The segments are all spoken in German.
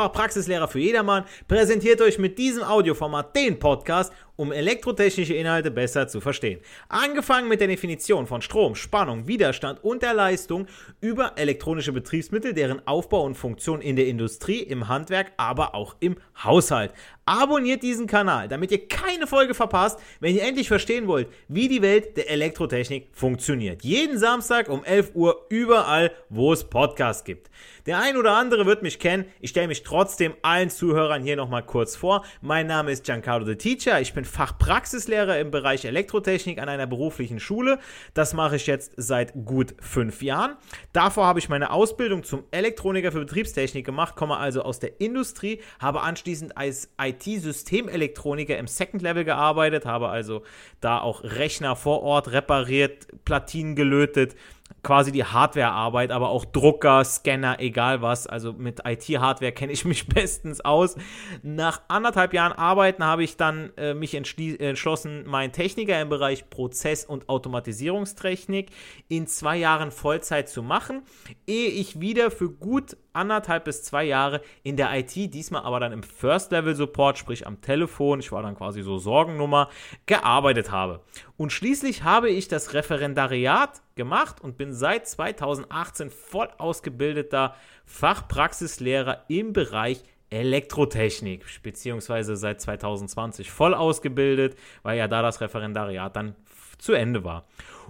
Fachpraxislehrer für jedermann, präsentiert euch mit diesem Audioformat den Podcast um elektrotechnische Inhalte besser zu verstehen. Angefangen mit der Definition von Strom, Spannung, Widerstand und der Leistung über elektronische Betriebsmittel, deren Aufbau und Funktion in der Industrie, im Handwerk, aber auch im Haushalt. Abonniert diesen Kanal, damit ihr keine Folge verpasst, wenn ihr endlich verstehen wollt, wie die Welt der Elektrotechnik funktioniert. Jeden Samstag um 11 Uhr überall, wo es Podcasts gibt. Der ein oder andere wird mich kennen. Ich stelle mich trotzdem allen Zuhörern hier nochmal kurz vor. Mein Name ist Giancarlo the Teacher. Ich bin Fachpraxislehrer im Bereich Elektrotechnik an einer beruflichen Schule. Das mache ich jetzt seit gut fünf Jahren. Davor habe ich meine Ausbildung zum Elektroniker für Betriebstechnik gemacht, komme also aus der Industrie, habe anschließend als IT-Systemelektroniker im Second Level gearbeitet, habe also da auch Rechner vor Ort repariert, Platinen gelötet quasi die Hardware-Arbeit, aber auch Drucker, Scanner, egal was. Also mit IT-Hardware kenne ich mich bestens aus. Nach anderthalb Jahren Arbeiten habe ich dann äh, mich entschlossen, meinen Techniker im Bereich Prozess- und Automatisierungstechnik in zwei Jahren Vollzeit zu machen, ehe ich wieder für gut anderthalb bis zwei Jahre in der IT, diesmal aber dann im First-Level-Support, sprich am Telefon, ich war dann quasi so Sorgennummer, gearbeitet habe. Und schließlich habe ich das Referendariat gemacht und bin seit 2018 voll ausgebildeter Fachpraxislehrer im Bereich Elektrotechnik, beziehungsweise seit 2020 voll ausgebildet, weil ja da das Referendariat dann zu Ende war.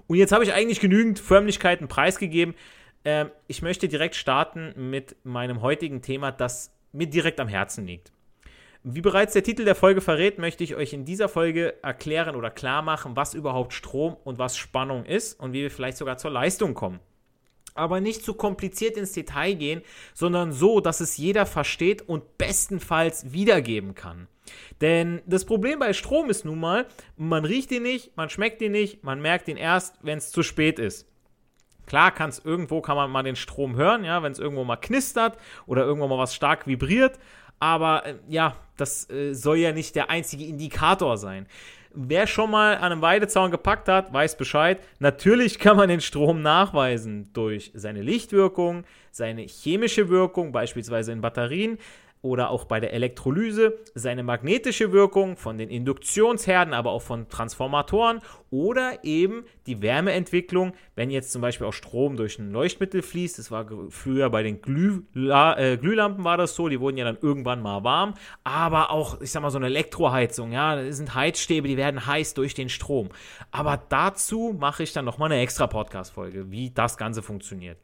Und jetzt habe ich eigentlich genügend Förmlichkeiten preisgegeben. Ähm, ich möchte direkt starten mit meinem heutigen Thema, das mir direkt am Herzen liegt. Wie bereits der Titel der Folge verrät, möchte ich euch in dieser Folge erklären oder klar machen, was überhaupt Strom und was Spannung ist und wie wir vielleicht sogar zur Leistung kommen. Aber nicht zu kompliziert ins Detail gehen, sondern so, dass es jeder versteht und bestenfalls wiedergeben kann. Denn das Problem bei Strom ist nun mal, man riecht ihn nicht, man schmeckt ihn nicht, man merkt ihn erst, wenn es zu spät ist. Klar kann es irgendwo, kann man mal den Strom hören, ja, wenn es irgendwo mal knistert oder irgendwo mal was stark vibriert. Aber äh, ja, das äh, soll ja nicht der einzige Indikator sein. Wer schon mal an einem Weidezaun gepackt hat, weiß Bescheid. Natürlich kann man den Strom nachweisen durch seine Lichtwirkung, seine chemische Wirkung, beispielsweise in Batterien, oder auch bei der Elektrolyse seine magnetische Wirkung von den Induktionsherden, aber auch von Transformatoren oder eben die Wärmeentwicklung, wenn jetzt zum Beispiel auch Strom durch ein Leuchtmittel fließt. Das war früher bei den Glüh, äh, Glühlampen war das so, die wurden ja dann irgendwann mal warm, aber auch, ich sag mal, so eine Elektroheizung, ja, das sind Heizstäbe, die werden heiß durch den Strom. Aber dazu mache ich dann nochmal eine extra Podcast-Folge, wie das Ganze funktioniert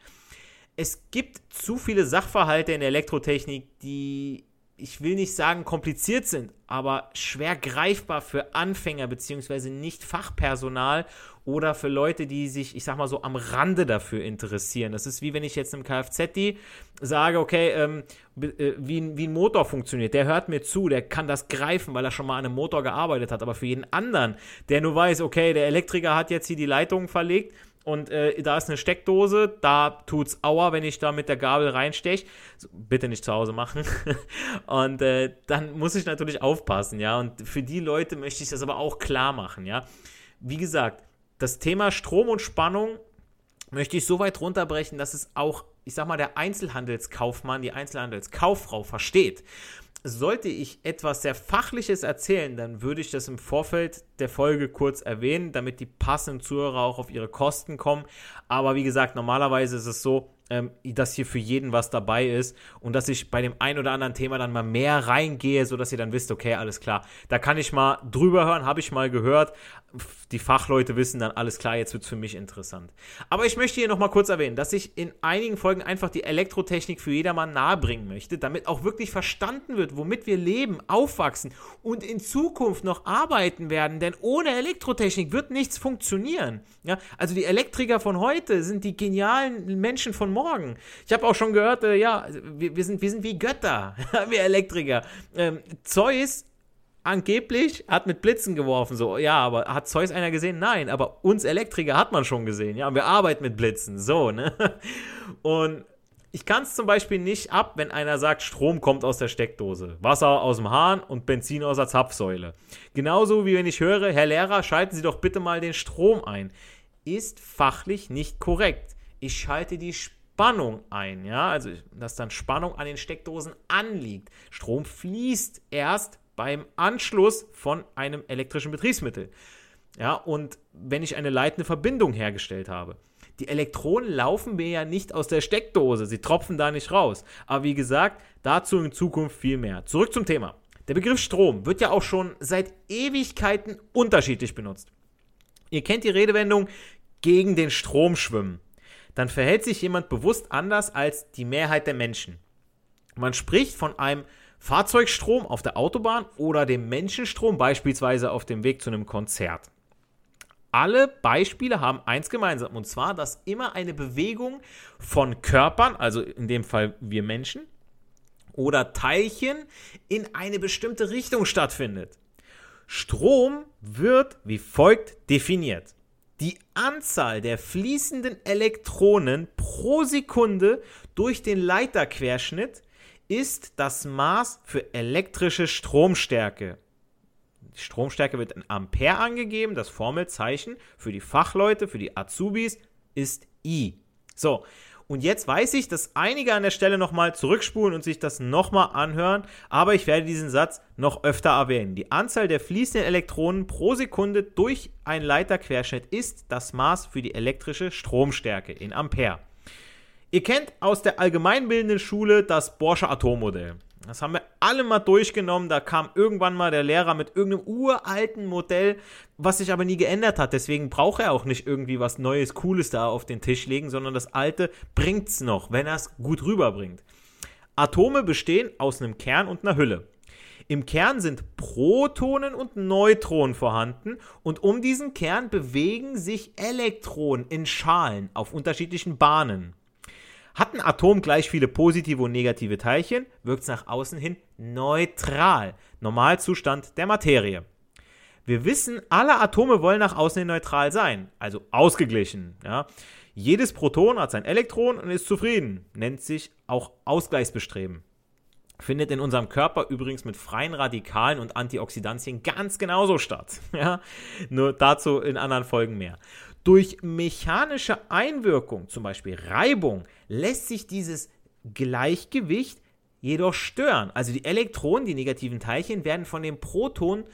es gibt zu viele Sachverhalte in der Elektrotechnik, die, ich will nicht sagen kompliziert sind, aber schwer greifbar für Anfänger bzw. nicht Fachpersonal oder für Leute, die sich, ich sag mal so, am Rande dafür interessieren. Das ist wie wenn ich jetzt einem Kfz sage, okay, ähm, äh, wie, wie ein Motor funktioniert. Der hört mir zu, der kann das greifen, weil er schon mal an einem Motor gearbeitet hat. Aber für jeden anderen, der nur weiß, okay, der Elektriker hat jetzt hier die Leitungen verlegt und äh, da ist eine Steckdose, da tut's Aua, wenn ich da mit der Gabel reinsteche. So, bitte nicht zu Hause machen. und äh, dann muss ich natürlich aufpassen, ja. Und für die Leute möchte ich das aber auch klar machen, ja. Wie gesagt, das Thema Strom und Spannung möchte ich so weit runterbrechen, dass es auch, ich sag mal, der Einzelhandelskaufmann, die Einzelhandelskauffrau versteht sollte ich etwas sehr Fachliches erzählen, dann würde ich das im Vorfeld der Folge kurz erwähnen, damit die passenden Zuhörer auch auf ihre Kosten kommen. Aber wie gesagt, normalerweise ist es so, ähm, dass hier für jeden was dabei ist und dass ich bei dem ein oder anderen Thema dann mal mehr reingehe, sodass ihr dann wisst, okay, alles klar, da kann ich mal drüber hören, habe ich mal gehört. Die Fachleute wissen dann, alles klar, jetzt wird es für mich interessant. Aber ich möchte hier nochmal kurz erwähnen, dass ich in einigen Folgen einfach die Elektrotechnik für jedermann nahebringen möchte, damit auch wirklich verstanden wird, womit wir leben, aufwachsen und in Zukunft noch arbeiten werden, denn ohne Elektrotechnik wird nichts funktionieren. Ja? Also die Elektriker von heute sind die genialen Menschen von morgen. Ich habe auch schon gehört, äh, ja, wir, wir, sind, wir sind wie Götter, wir Elektriker. Ähm, Zeus angeblich hat mit Blitzen geworfen, so, ja, aber hat Zeus einer gesehen? Nein, aber uns Elektriker hat man schon gesehen, ja, wir arbeiten mit Blitzen, so, ne? Und ich kann es zum Beispiel nicht ab, wenn einer sagt, Strom kommt aus der Steckdose, Wasser aus dem Hahn und Benzin aus der Zapfsäule. Genauso wie wenn ich höre, Herr Lehrer, schalten Sie doch bitte mal den Strom ein. Ist fachlich nicht korrekt. Ich schalte die Spannung ein, ja, also dass dann Spannung an den Steckdosen anliegt. Strom fließt erst beim Anschluss von einem elektrischen Betriebsmittel. Ja, und wenn ich eine leitende Verbindung hergestellt habe. Die Elektronen laufen mir ja nicht aus der Steckdose, sie tropfen da nicht raus. Aber wie gesagt, dazu in Zukunft viel mehr. Zurück zum Thema. Der Begriff Strom wird ja auch schon seit Ewigkeiten unterschiedlich benutzt. Ihr kennt die Redewendung gegen den Strom schwimmen dann verhält sich jemand bewusst anders als die Mehrheit der Menschen. Man spricht von einem Fahrzeugstrom auf der Autobahn oder dem Menschenstrom beispielsweise auf dem Weg zu einem Konzert. Alle Beispiele haben eins gemeinsam, und zwar, dass immer eine Bewegung von Körpern, also in dem Fall wir Menschen, oder Teilchen in eine bestimmte Richtung stattfindet. Strom wird wie folgt definiert. Die Anzahl der fließenden Elektronen pro Sekunde durch den Leiterquerschnitt ist das Maß für elektrische Stromstärke. Die Stromstärke wird in Ampere angegeben, das Formelzeichen für die Fachleute, für die Azubis ist I. So, und jetzt weiß ich, dass einige an der Stelle nochmal zurückspulen und sich das nochmal anhören, aber ich werde diesen Satz noch öfter erwähnen. Die Anzahl der fließenden Elektronen pro Sekunde durch einen Leiterquerschnitt ist das Maß für die elektrische Stromstärke in Ampere. Ihr kennt aus der allgemeinbildenden Schule das Borsche Atommodell. Das haben wir alle mal durchgenommen. Da kam irgendwann mal der Lehrer mit irgendeinem uralten Modell, was sich aber nie geändert hat. Deswegen braucht er auch nicht irgendwie was Neues, Cooles da auf den Tisch legen, sondern das alte bringt's noch, wenn er es gut rüberbringt. Atome bestehen aus einem Kern und einer Hülle. Im Kern sind Protonen und Neutronen vorhanden und um diesen Kern bewegen sich Elektronen in Schalen auf unterschiedlichen Bahnen. Hat ein Atom gleich viele positive und negative Teilchen, wirkt es nach außen hin neutral. Normalzustand der Materie. Wir wissen, alle Atome wollen nach außen hin neutral sein, also ausgeglichen. Ja. Jedes Proton hat sein Elektron und ist zufrieden, nennt sich auch Ausgleichsbestreben. Findet in unserem Körper übrigens mit freien Radikalen und Antioxidantien ganz genauso statt. Ja. Nur dazu in anderen Folgen mehr. Durch mechanische Einwirkung, zum Beispiel Reibung, lässt sich dieses Gleichgewicht jedoch stören. Also die Elektronen, die negativen Teilchen, werden von den Protonen,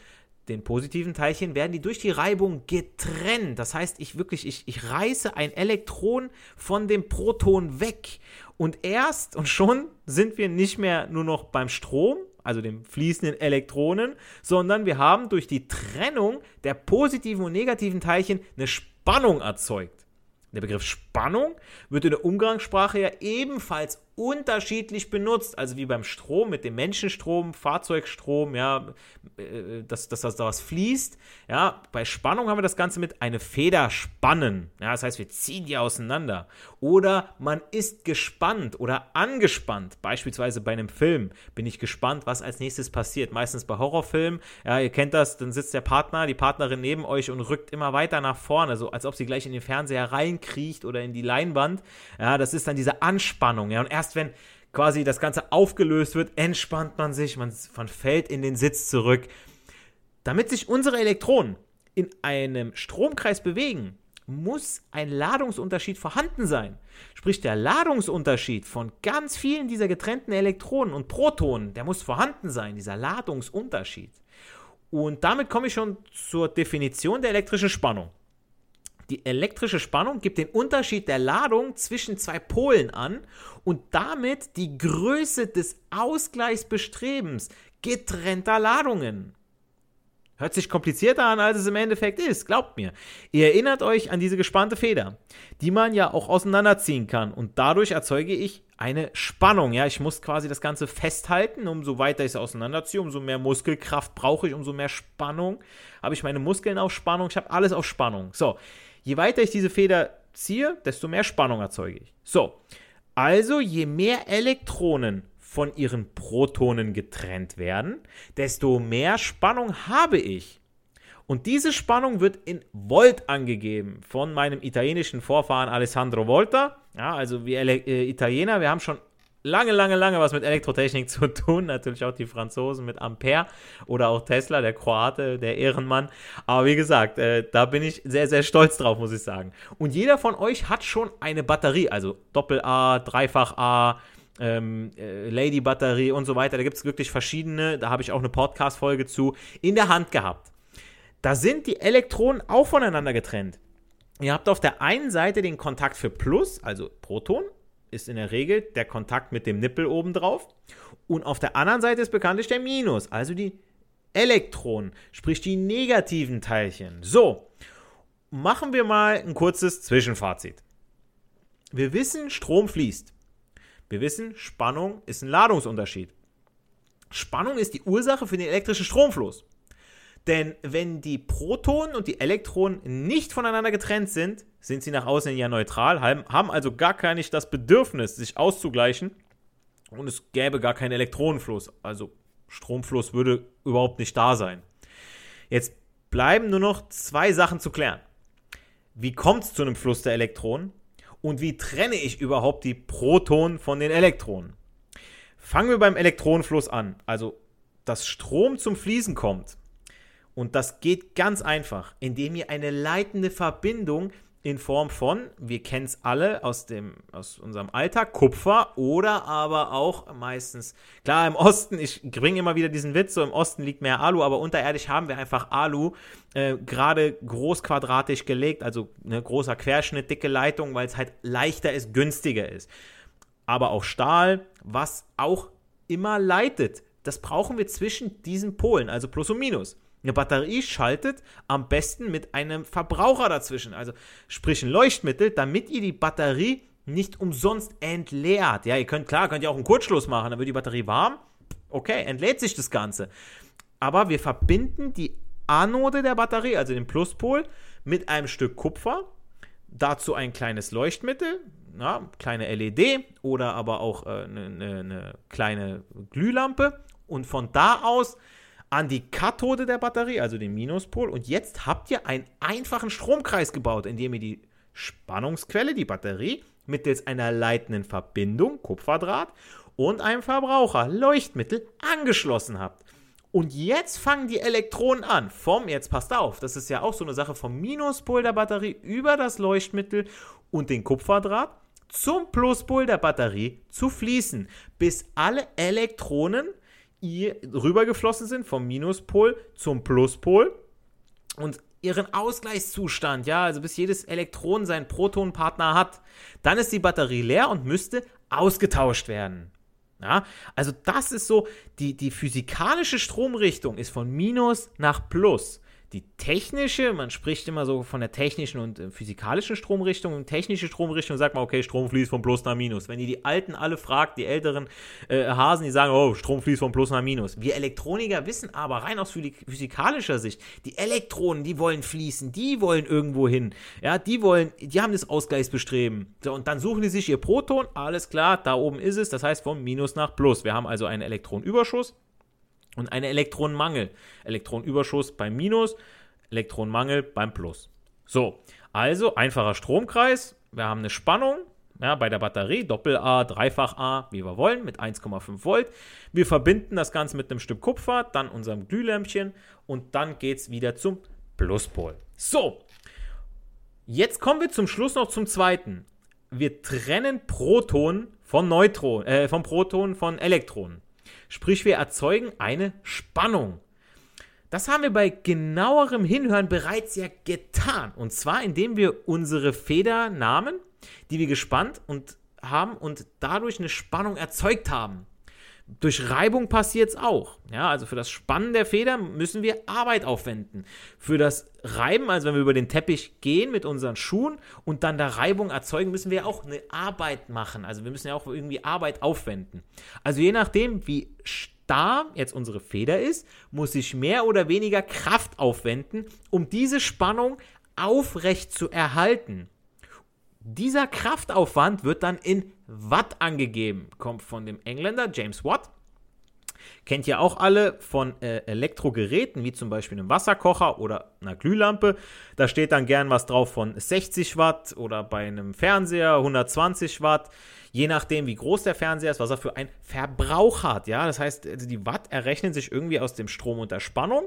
den positiven Teilchen, werden die durch die Reibung getrennt. Das heißt, ich wirklich, ich, ich reiße ein Elektron von dem Proton weg. Und erst und schon sind wir nicht mehr nur noch beim Strom, also dem fließenden Elektronen, sondern wir haben durch die Trennung der positiven und negativen Teilchen eine Spannung erzeugt. Der Begriff Spannung wird in der Umgangssprache ja ebenfalls unterschiedlich benutzt. Also wie beim Strom mit dem Menschenstrom, Fahrzeugstrom, ja, äh, dass, dass, dass da was fließt. Ja, bei Spannung haben wir das Ganze mit eine Feder spannen. Ja, das heißt, wir ziehen die auseinander. Oder man ist gespannt oder angespannt. Beispielsweise bei einem Film bin ich gespannt, was als nächstes passiert. Meistens bei Horrorfilmen. Ja, ihr kennt das, dann sitzt der Partner, die Partnerin neben euch und rückt immer weiter nach vorne, so als ob sie gleich in den Fernseher reinkriecht oder in die Leinwand. Ja, das ist dann diese Anspannung. Ja, und erst wenn quasi das Ganze aufgelöst wird, entspannt man sich, man, man fällt in den Sitz zurück. Damit sich unsere Elektronen in einem Stromkreis bewegen, muss ein Ladungsunterschied vorhanden sein. Sprich, der Ladungsunterschied von ganz vielen dieser getrennten Elektronen und Protonen, der muss vorhanden sein, dieser Ladungsunterschied. Und damit komme ich schon zur Definition der elektrischen Spannung. Die elektrische Spannung gibt den Unterschied der Ladung zwischen zwei Polen an und damit die Größe des Ausgleichsbestrebens getrennter Ladungen. Hört sich komplizierter an, als es im Endeffekt ist, glaubt mir. Ihr erinnert euch an diese gespannte Feder, die man ja auch auseinanderziehen kann und dadurch erzeuge ich eine Spannung. Ja, ich muss quasi das Ganze festhalten. Umso weiter ich es auseinanderziehe, umso mehr Muskelkraft brauche ich, umso mehr Spannung. Habe ich meine Muskeln auf Spannung, ich habe alles auf Spannung. So, je weiter ich diese Feder ziehe, desto mehr Spannung erzeuge ich. So, also je mehr Elektronen von ihren Protonen getrennt werden, desto mehr Spannung habe ich. Und diese Spannung wird in Volt angegeben von meinem italienischen Vorfahren Alessandro Volta. Ja, also wir äh, Italiener, wir haben schon lange, lange, lange was mit Elektrotechnik zu tun. Natürlich auch die Franzosen mit Ampere oder auch Tesla, der Kroate, der Ehrenmann. Aber wie gesagt, äh, da bin ich sehr, sehr stolz drauf, muss ich sagen. Und jeder von euch hat schon eine Batterie, also Doppel-A, Dreifach-A, ähm, äh, Lady-Batterie und so weiter. Da gibt es wirklich verschiedene. Da habe ich auch eine Podcast-Folge zu in der Hand gehabt. Da sind die Elektronen auch voneinander getrennt. Ihr habt auf der einen Seite den Kontakt für Plus, also Proton, ist in der Regel der Kontakt mit dem Nippel oben drauf. Und auf der anderen Seite ist bekanntlich der Minus, also die Elektronen, sprich die negativen Teilchen. So, machen wir mal ein kurzes Zwischenfazit. Wir wissen, Strom fließt. Wir wissen, Spannung ist ein Ladungsunterschied. Spannung ist die Ursache für den elektrischen Stromfluss. Denn wenn die Protonen und die Elektronen nicht voneinander getrennt sind, sind sie nach außen ja neutral, haben also gar gar nicht das Bedürfnis, sich auszugleichen und es gäbe gar keinen Elektronenfluss. Also Stromfluss würde überhaupt nicht da sein. Jetzt bleiben nur noch zwei Sachen zu klären. Wie kommt es zu einem Fluss der Elektronen? und wie trenne ich überhaupt die Protonen von den Elektronen? Fangen wir beim Elektronenfluss an. Also, dass Strom zum Fließen kommt. Und das geht ganz einfach, indem ihr eine leitende Verbindung in Form von, wir kennen es alle aus, dem, aus unserem Alltag, Kupfer oder aber auch meistens, klar im Osten, ich bringe immer wieder diesen Witz, so im Osten liegt mehr Alu, aber unterirdisch haben wir einfach Alu, äh, gerade großquadratisch gelegt, also ne, großer Querschnitt, dicke Leitung, weil es halt leichter ist, günstiger ist. Aber auch Stahl, was auch immer leitet, das brauchen wir zwischen diesen Polen, also Plus und Minus. Eine Batterie schaltet am besten mit einem Verbraucher dazwischen, also sprich ein Leuchtmittel, damit ihr die Batterie nicht umsonst entleert. Ja, ihr könnt, klar, könnt ihr auch einen Kurzschluss machen, dann wird die Batterie warm. Okay, entlädt sich das Ganze. Aber wir verbinden die Anode der Batterie, also den Pluspol, mit einem Stück Kupfer. Dazu ein kleines Leuchtmittel, ja, kleine LED oder aber auch eine äh, ne, ne kleine Glühlampe. Und von da aus an die Kathode der Batterie, also den Minuspol. Und jetzt habt ihr einen einfachen Stromkreis gebaut, indem ihr die Spannungsquelle, die Batterie, mittels einer leitenden Verbindung, Kupferdraht, und einem Verbraucher, Leuchtmittel, angeschlossen habt. Und jetzt fangen die Elektronen an, vom, jetzt passt auf, das ist ja auch so eine Sache vom Minuspol der Batterie über das Leuchtmittel und den Kupferdraht zum Pluspol der Batterie zu fließen, bis alle Elektronen rübergeflossen sind vom Minuspol zum Pluspol und ihren Ausgleichszustand, ja, also bis jedes Elektron seinen Protonpartner hat, dann ist die Batterie leer und müsste ausgetauscht werden. Ja, also das ist so, die, die physikalische Stromrichtung ist von Minus nach Plus. Die technische, man spricht immer so von der technischen und äh, physikalischen Stromrichtung. Und technische Stromrichtung sagt man, okay, Strom fließt von Plus nach Minus. Wenn ihr die Alten alle fragt, die älteren äh, Hasen, die sagen, oh, Strom fließt von Plus nach Minus. Wir Elektroniker wissen aber rein aus physikalischer Sicht, die Elektronen, die wollen fließen, die wollen irgendwo hin. Ja, die wollen, die haben das Ausgleichsbestreben. So, und dann suchen die sich ihr Proton, alles klar, da oben ist es, das heißt vom Minus nach Plus. Wir haben also einen Elektronenüberschuss und einen Elektronenmangel. Elektronenüberschuss beim Minus, Elektronenmangel beim Plus. So, also einfacher Stromkreis. Wir haben eine Spannung ja, bei der Batterie, Doppel-A, Dreifach-A, wie wir wollen, mit 1,5 Volt. Wir verbinden das Ganze mit einem Stück Kupfer, dann unserem Glühlämpchen und dann geht es wieder zum Pluspol. So, jetzt kommen wir zum Schluss noch zum zweiten. Wir trennen Proton von Neutron, äh, von Protonen von Elektronen. Sprich, wir erzeugen eine Spannung. Das haben wir bei genauerem Hinhören bereits ja getan. Und zwar, indem wir unsere Feder nahmen, die wir gespannt und haben und dadurch eine Spannung erzeugt haben. Durch Reibung passiert es auch. Ja, also für das Spannen der Feder müssen wir Arbeit aufwenden. Für das Reiben, also wenn wir über den Teppich gehen mit unseren Schuhen und dann da Reibung erzeugen, müssen wir auch eine Arbeit machen. Also wir müssen ja auch irgendwie Arbeit aufwenden. Also je nachdem, wie starr jetzt unsere Feder ist, muss ich mehr oder weniger Kraft aufwenden, um diese Spannung aufrecht zu erhalten. Dieser Kraftaufwand wird dann in Watt angegeben. Kommt von dem Engländer James Watt. Kennt ihr auch alle von äh, Elektrogeräten, wie zum Beispiel einem Wasserkocher oder einer Glühlampe. Da steht dann gern was drauf von 60 Watt oder bei einem Fernseher 120 Watt. Je nachdem, wie groß der Fernseher ist, was er für einen Verbrauch hat. Ja, das heißt, also die Watt errechnen sich irgendwie aus dem Strom und der Spannung.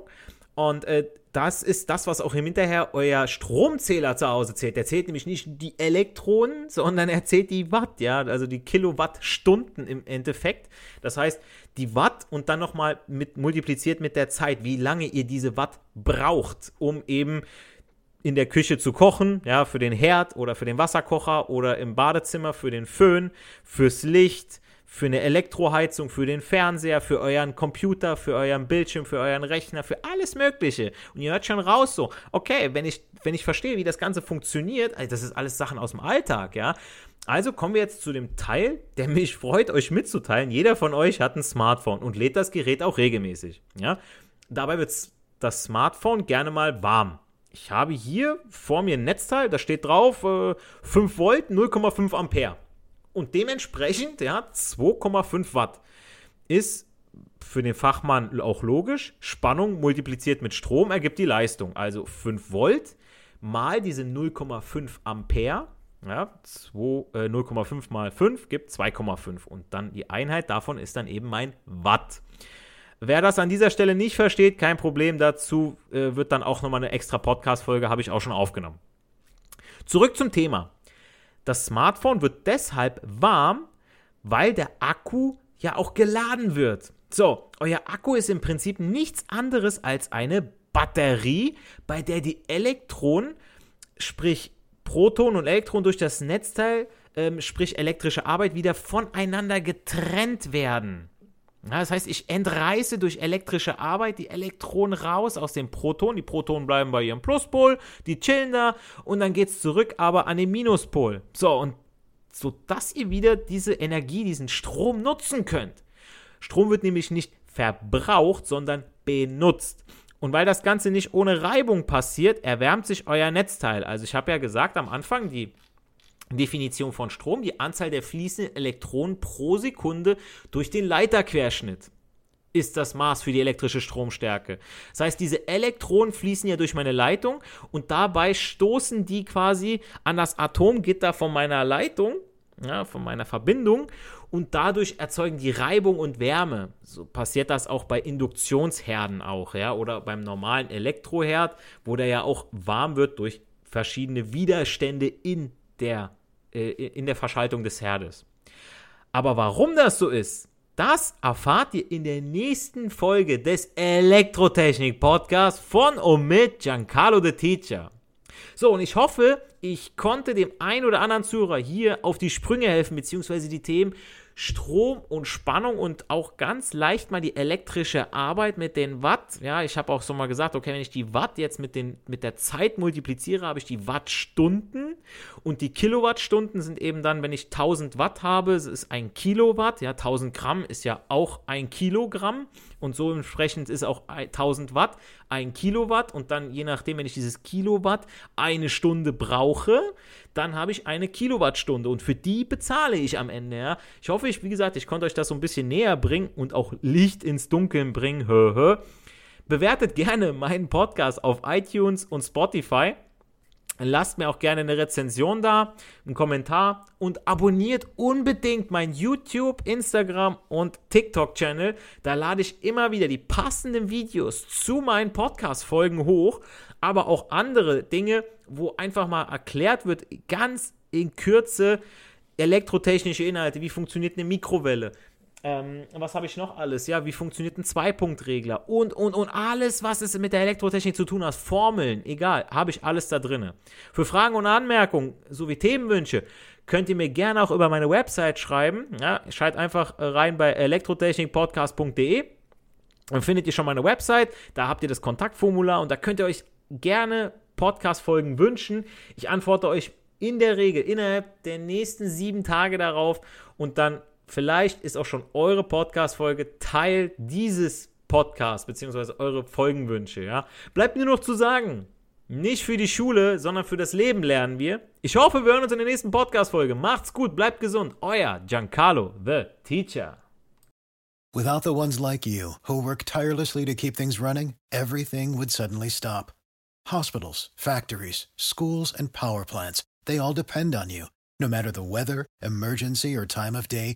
Und äh, das ist das, was auch im Hinterher euer Stromzähler zu Hause zählt. Der zählt nämlich nicht die Elektronen, sondern er zählt die Watt, ja, also die Kilowattstunden im Endeffekt. Das heißt, die Watt und dann nochmal mit, multipliziert mit der Zeit, wie lange ihr diese Watt braucht, um eben in der Küche zu kochen, ja, für den Herd oder für den Wasserkocher oder im Badezimmer für den Föhn, fürs Licht, für eine Elektroheizung, für den Fernseher, für euren Computer, für euren Bildschirm, für euren Rechner, für alles Mögliche. Und ihr hört schon raus so, okay, wenn ich, wenn ich verstehe, wie das Ganze funktioniert, also das ist alles Sachen aus dem Alltag, ja. Also kommen wir jetzt zu dem Teil, der mich freut, euch mitzuteilen. Jeder von euch hat ein Smartphone und lädt das Gerät auch regelmäßig, ja. Dabei wird das Smartphone gerne mal warm. Ich habe hier vor mir ein Netzteil, da steht drauf äh, 5 Volt, 0,5 Ampere. Und dementsprechend, ja, 2,5 Watt ist für den Fachmann auch logisch. Spannung multipliziert mit Strom ergibt die Leistung. Also 5 Volt mal diese 0,5 Ampere. Ja, 0,5 äh, mal 5 gibt 2,5. Und dann die Einheit davon ist dann eben mein Watt. Wer das an dieser Stelle nicht versteht, kein Problem. Dazu äh, wird dann auch nochmal eine extra Podcast-Folge, habe ich auch schon aufgenommen. Zurück zum Thema. Das Smartphone wird deshalb warm, weil der Akku ja auch geladen wird. So, euer Akku ist im Prinzip nichts anderes als eine Batterie, bei der die Elektronen, sprich Protonen und Elektronen durch das Netzteil, ähm, sprich elektrische Arbeit, wieder voneinander getrennt werden. Ja, das heißt, ich entreiße durch elektrische Arbeit die Elektronen raus aus dem Proton. Die Protonen bleiben bei ihrem Pluspol, die chillen da und dann geht es zurück, aber an den Minuspol. So, und so dass ihr wieder diese Energie, diesen Strom nutzen könnt. Strom wird nämlich nicht verbraucht, sondern benutzt. Und weil das Ganze nicht ohne Reibung passiert, erwärmt sich euer Netzteil. Also ich habe ja gesagt am Anfang, die Definition von Strom, die Anzahl der fließenden Elektronen pro Sekunde durch den Leiterquerschnitt ist das Maß für die elektrische Stromstärke. Das heißt, diese Elektronen fließen ja durch meine Leitung und dabei stoßen die quasi an das Atomgitter von meiner Leitung, ja, von meiner Verbindung und dadurch erzeugen die Reibung und Wärme. So passiert das auch bei Induktionsherden auch, ja, oder beim normalen Elektroherd, wo der ja auch warm wird durch verschiedene Widerstände in der, äh, in der Verschaltung des Herdes. Aber warum das so ist, das erfahrt ihr in der nächsten Folge des Elektrotechnik Podcasts von und mit Giancarlo the Teacher. So, und ich hoffe, ich konnte dem einen oder anderen Zuhörer hier auf die Sprünge helfen, beziehungsweise die Themen Strom und Spannung und auch ganz leicht mal die elektrische Arbeit mit den Watt. Ja, ich habe auch so mal gesagt, okay, wenn ich die Watt jetzt mit, den, mit der Zeit multipliziere, habe ich die Wattstunden. Und die Kilowattstunden sind eben dann, wenn ich 1000 Watt habe, es ist ein Kilowatt, ja, 1000 Gramm ist ja auch ein Kilogramm und so entsprechend ist auch 1000 Watt ein Kilowatt und dann je nachdem, wenn ich dieses Kilowatt eine Stunde brauche, dann habe ich eine Kilowattstunde und für die bezahle ich am Ende. Ja. Ich hoffe, ich, wie gesagt, ich konnte euch das so ein bisschen näher bringen und auch Licht ins Dunkeln bringen. Bewertet gerne meinen Podcast auf iTunes und Spotify. Lasst mir auch gerne eine Rezension da, einen Kommentar und abonniert unbedingt mein YouTube, Instagram und TikTok-Channel. Da lade ich immer wieder die passenden Videos zu meinen Podcast-Folgen hoch, aber auch andere Dinge, wo einfach mal erklärt wird, ganz in Kürze, elektrotechnische Inhalte, wie funktioniert eine Mikrowelle, ähm, was habe ich noch alles? Ja, wie funktioniert ein Zweipunktregler? Und, und, und alles, was es mit der Elektrotechnik zu tun hat. Formeln, egal, habe ich alles da drin. Für Fragen und Anmerkungen sowie Themenwünsche könnt ihr mir gerne auch über meine Website schreiben. Ja, schreibt einfach rein bei elektrotechnikpodcast.de. Dann findet ihr schon meine Website. Da habt ihr das Kontaktformular und da könnt ihr euch gerne Podcast-Folgen wünschen. Ich antworte euch in der Regel innerhalb der nächsten sieben Tage darauf und dann vielleicht ist auch schon eure Podcast-Folge Teil dieses Podcasts, beziehungsweise eure Folgenwünsche, ja. Bleibt mir noch zu sagen, nicht für die Schule, sondern für das Leben lernen wir. Ich hoffe, wir hören uns in der nächsten Podcast-Folge. Macht's gut, bleibt gesund. Euer Giancarlo, the Teacher. Without the ones like you, who work tirelessly to keep things running, everything would suddenly stop. Hospitals, factories, schools, and power plants, they all depend on you. No matter the weather, emergency, or time of day,